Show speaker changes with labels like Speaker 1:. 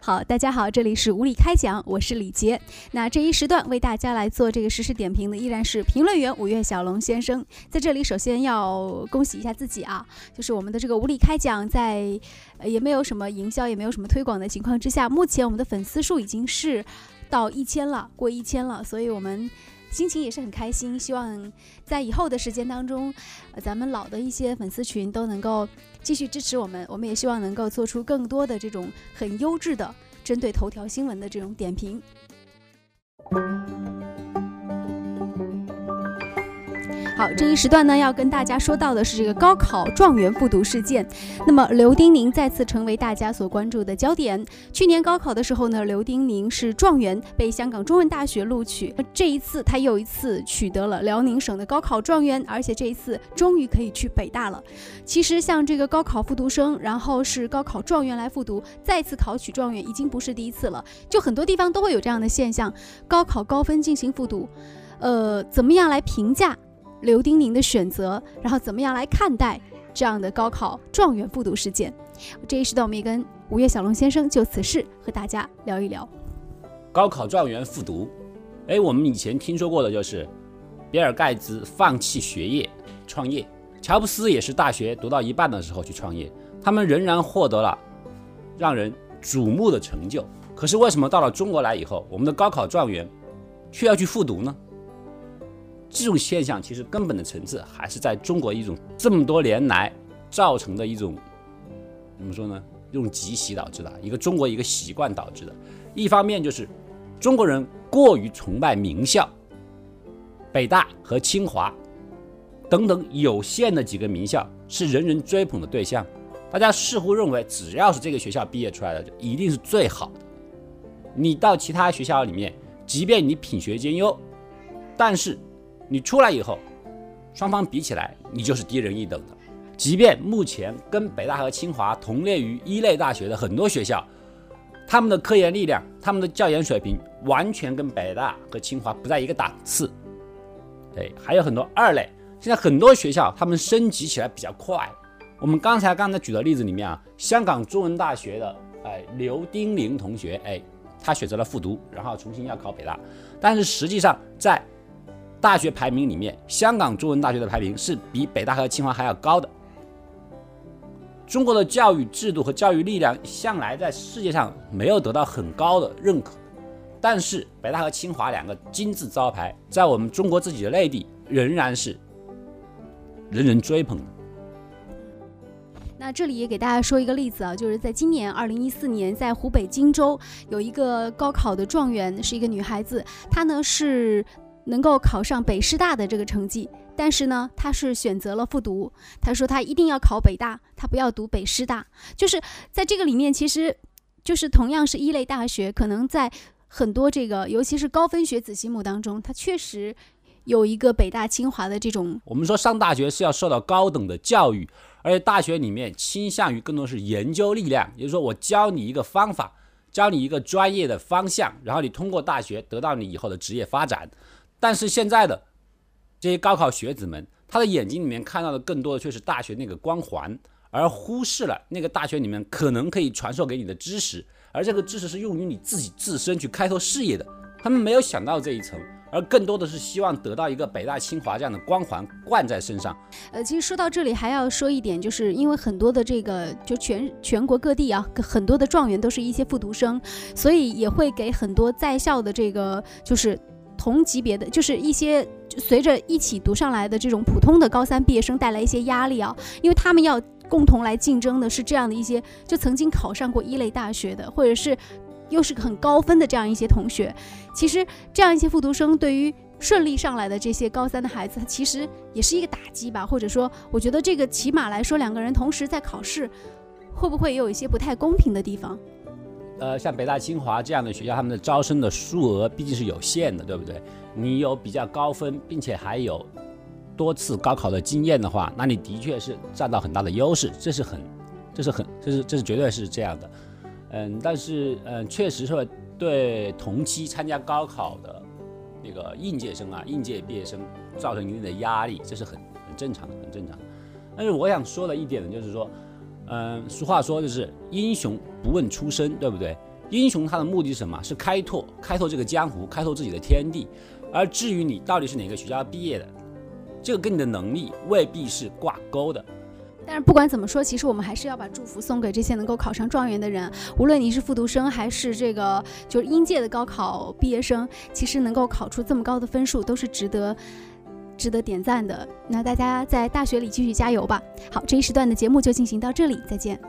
Speaker 1: 好，大家好，这里是无理开讲，我是李杰。那这一时段为大家来做这个实时点评的依然是评论员五月小龙先生。在这里，首先要恭喜一下自己啊，就是我们的这个无理开讲，在呃也没有什么营销，也没有什么推广的情况之下，目前我们的粉丝数已经是到一千了，过一千了，所以我们。心情也是很开心，希望在以后的时间当中，咱们老的一些粉丝群都能够继续支持我们。我们也希望能够做出更多的这种很优质的针对头条新闻的这种点评。好，这一时段呢，要跟大家说到的是这个高考状元复读事件。那么刘丁宁再次成为大家所关注的焦点。去年高考的时候呢，刘丁宁是状元，被香港中文大学录取。这一次他又一次取得了辽宁省的高考状元，而且这一次终于可以去北大了。其实像这个高考复读生，然后是高考状元来复读，再次考取状元，已经不是第一次了。就很多地方都会有这样的现象，高考高分进行复读。呃，怎么样来评价？刘丁宁的选择，然后怎么样来看待这样的高考状元复读事件？这一时段，我们也跟五月小龙先生就此事和大家聊一聊。
Speaker 2: 高考状元复读，哎，我们以前听说过的就是，比尔盖茨放弃学业创业，乔布斯也是大学读到一半的时候去创业，他们仍然获得了让人瞩目的成就。可是为什么到了中国来以后，我们的高考状元却要去复读呢？这种现象其实根本的层次还是在中国一种这么多年来造成的一种怎么说呢？用集习导致的一个中国一个习惯导致的。一方面就是中国人过于崇拜名校，北大和清华等等有限的几个名校是人人追捧的对象，大家似乎认为只要是这个学校毕业出来的一定是最好的。你到其他学校里面，即便你品学兼优，但是你出来以后，双方比起来，你就是低人一等的。即便目前跟北大和清华同列于一类大学的很多学校，他们的科研力量、他们的教研水平，完全跟北大和清华不在一个档次。对，还有很多二类。现在很多学校他们升级起来比较快。我们刚才刚才举的例子里面啊，香港中文大学的哎刘丁玲同学，哎，他选择了复读，然后重新要考北大，但是实际上在大学排名里面，香港中文大学的排名是比北大和清华还要高的。中国的教育制度和教育力量向来在世界上没有得到很高的认可，但是北大和清华两个金字招牌，在我们中国自己的内地仍然是人人追捧的。
Speaker 1: 那这里也给大家说一个例子啊，就是在今年二零一四年，在湖北荆州有一个高考的状元，是一个女孩子，她呢是。能够考上北师大的这个成绩，但是呢，他是选择了复读。他说他一定要考北大，他不要读北师大。就是在这个里面，其实就是同样是一类大学，可能在很多这个，尤其是高分学子心目当中，他确实有一个北大清华的这种。
Speaker 2: 我们说上大学是要受到高等的教育，而且大学里面倾向于更多是研究力量，也就是说，我教你一个方法，教你一个专业的方向，然后你通过大学得到你以后的职业发展。但是现在的这些高考学子们，他的眼睛里面看到的更多的却是大学那个光环，而忽视了那个大学里面可能可以传授给你的知识，而这个知识是用于你自己自身去开拓事业的。他们没有想到这一层，而更多的是希望得到一个北大清华这样的光环冠在身上。
Speaker 1: 呃，其实说到这里还要说一点，就是因为很多的这个就全全国各地啊，很多的状元都是一些复读生，所以也会给很多在校的这个就是。同级别的就是一些随着一起读上来的这种普通的高三毕业生带来一些压力啊，因为他们要共同来竞争的是这样的一些就曾经考上过一类大学的，或者是又是个很高分的这样一些同学。其实这样一些复读生对于顺利上来的这些高三的孩子，他其实也是一个打击吧。或者说，我觉得这个起码来说，两个人同时在考试，会不会也有一些不太公平的地方？
Speaker 2: 呃，像北大、清华这样的学校，他们的招生的数额毕竟是有限的，对不对？你有比较高分，并且还有多次高考的经验的话，那你的确是占到很大的优势，这是很，这是很，这是这是绝对是这样的。嗯，但是嗯，确实是对同期参加高考的那个应届生啊、应届毕业生造成一定的压力，这是很很正常的，很正常。但是我想说的一点呢，就是说，嗯，俗话说就是英雄不问出身，对不对？英雄他的目的是什么？是开拓，开拓这个江湖，开拓自己的天地。而至于你到底是哪个学校毕业的，这个跟你的能力未必是挂钩的。
Speaker 1: 但是不管怎么说，其实我们还是要把祝福送给这些能够考上状元的人。无论你是复读生还是这个就是应届的高考毕业生，其实能够考出这么高的分数，都是值得值得点赞的。那大家在大学里继续加油吧。好，这一时段的节目就进行到这里，再见。